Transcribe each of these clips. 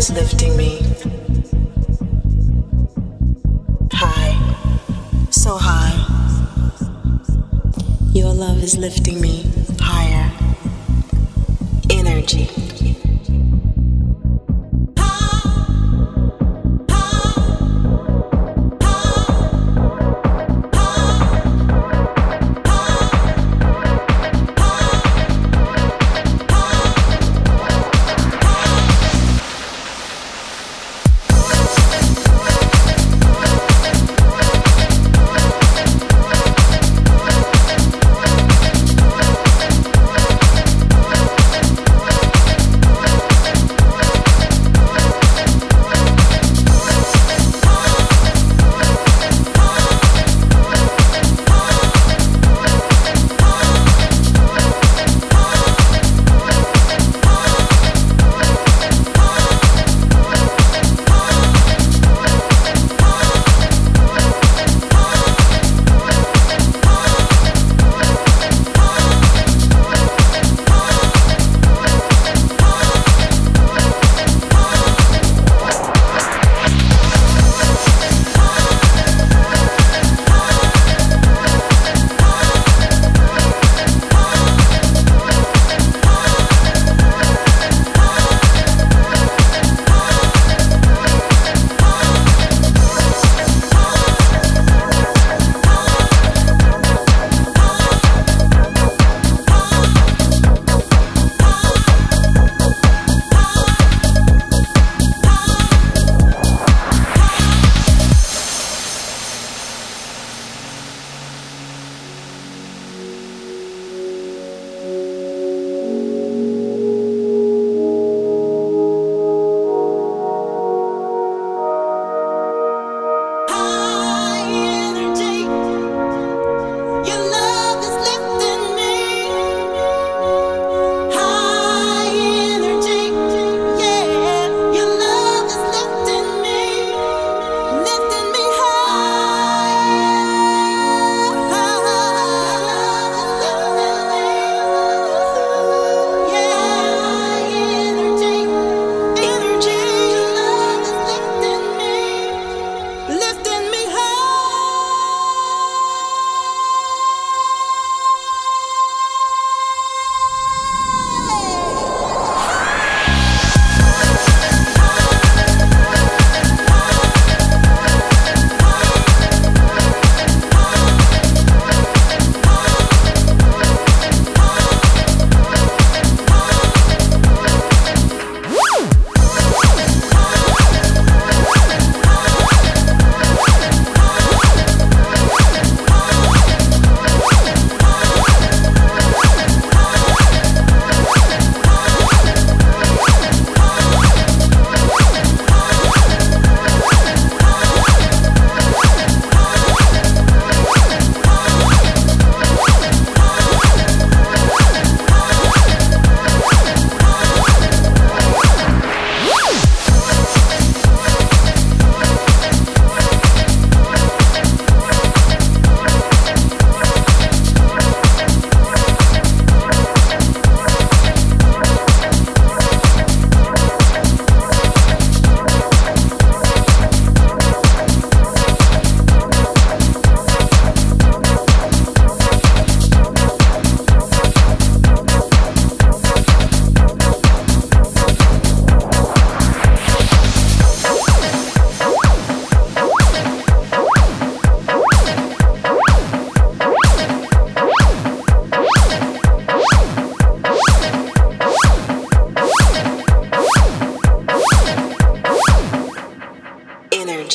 is lifting me high, so high. Your love is lifting me higher. Energy.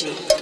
energy.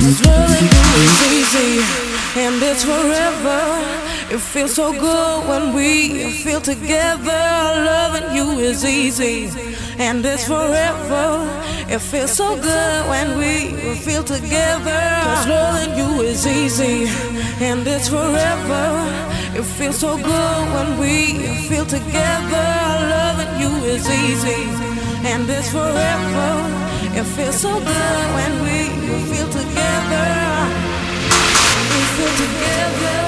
It's really easy feels so good when we feel together. Loving you is easy and it's forever. It feels so good when we feel together. Loving you is easy and it's forever. It feels so good when we feel together. Loving you is easy. And it's forever. It feels so good when we feel together.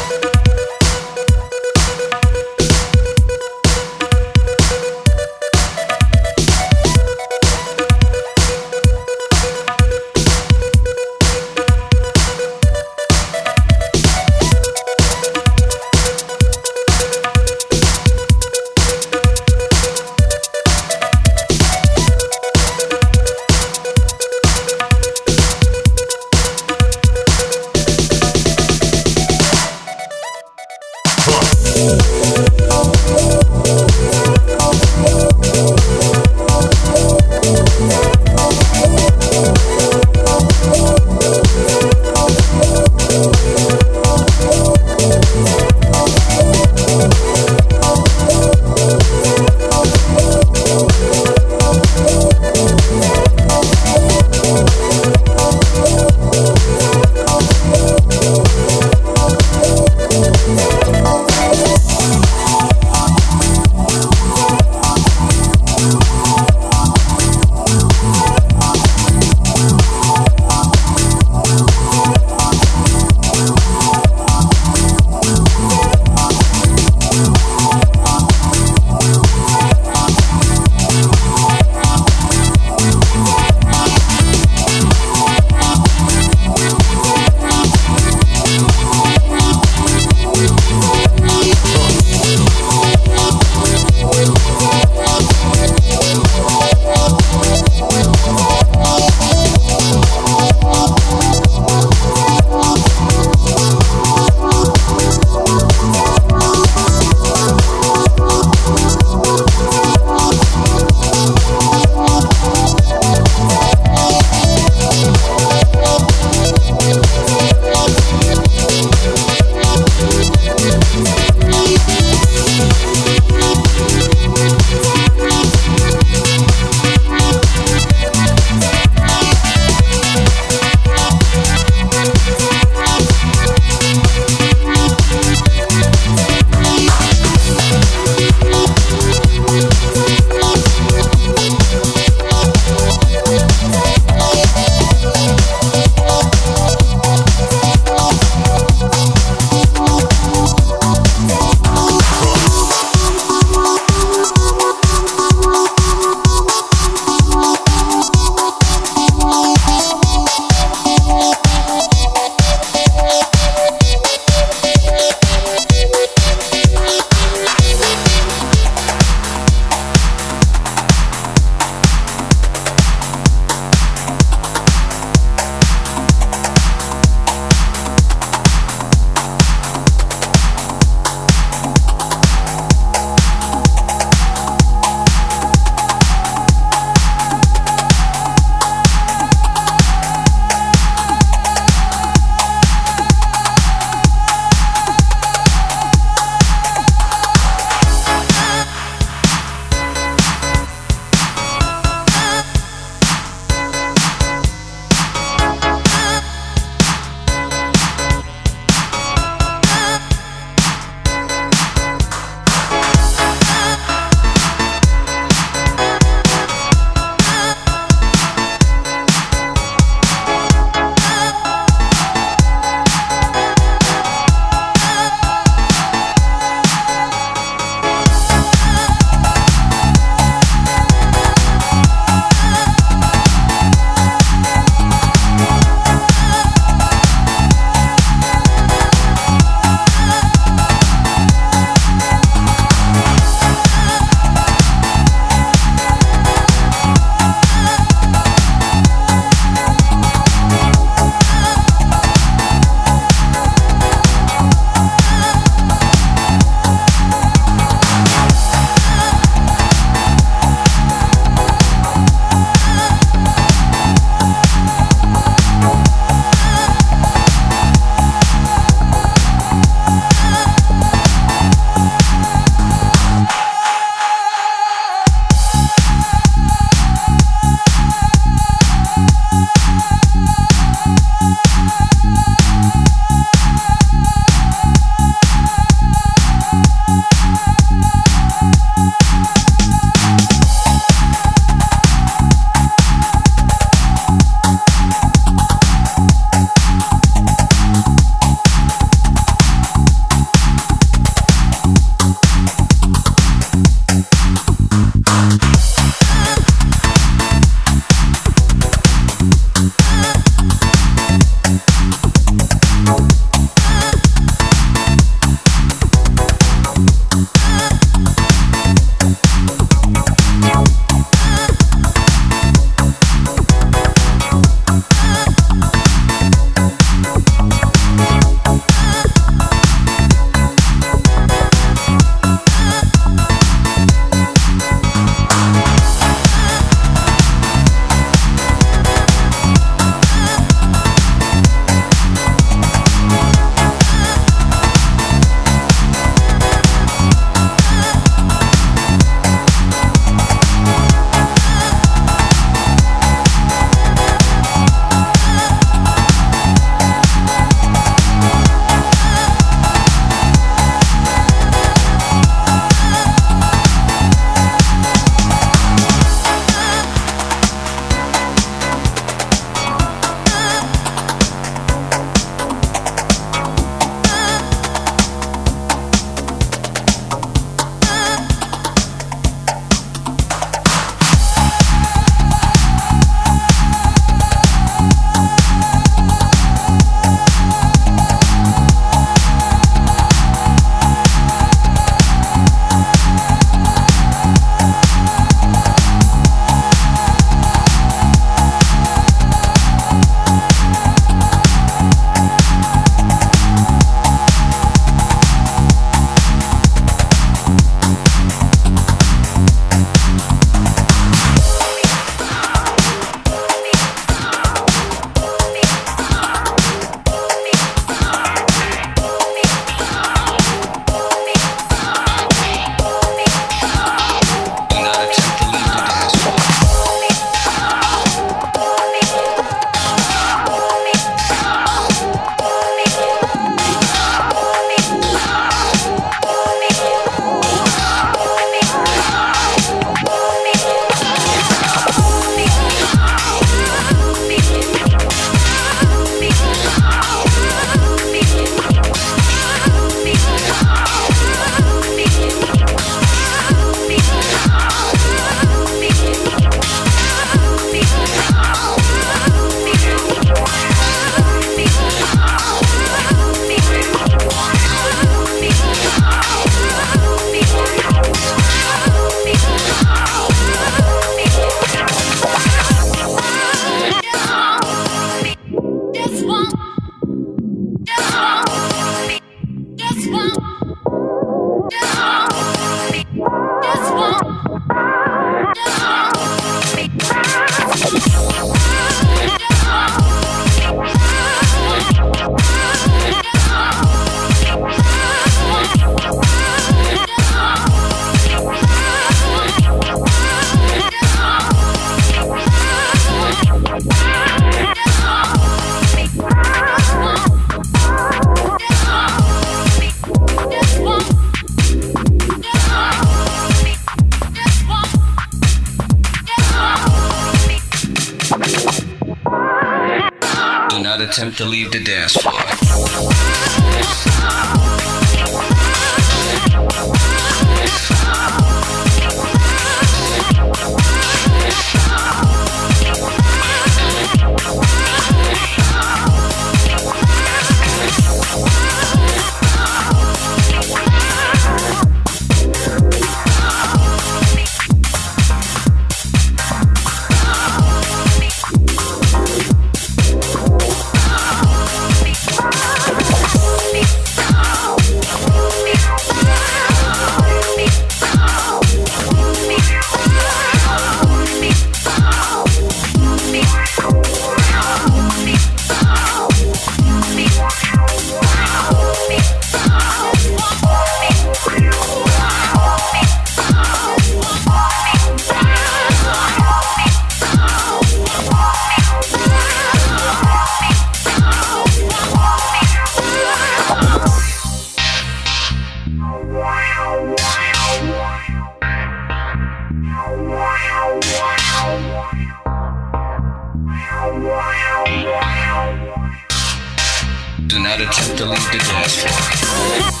Do not attempt to leave the dance floor.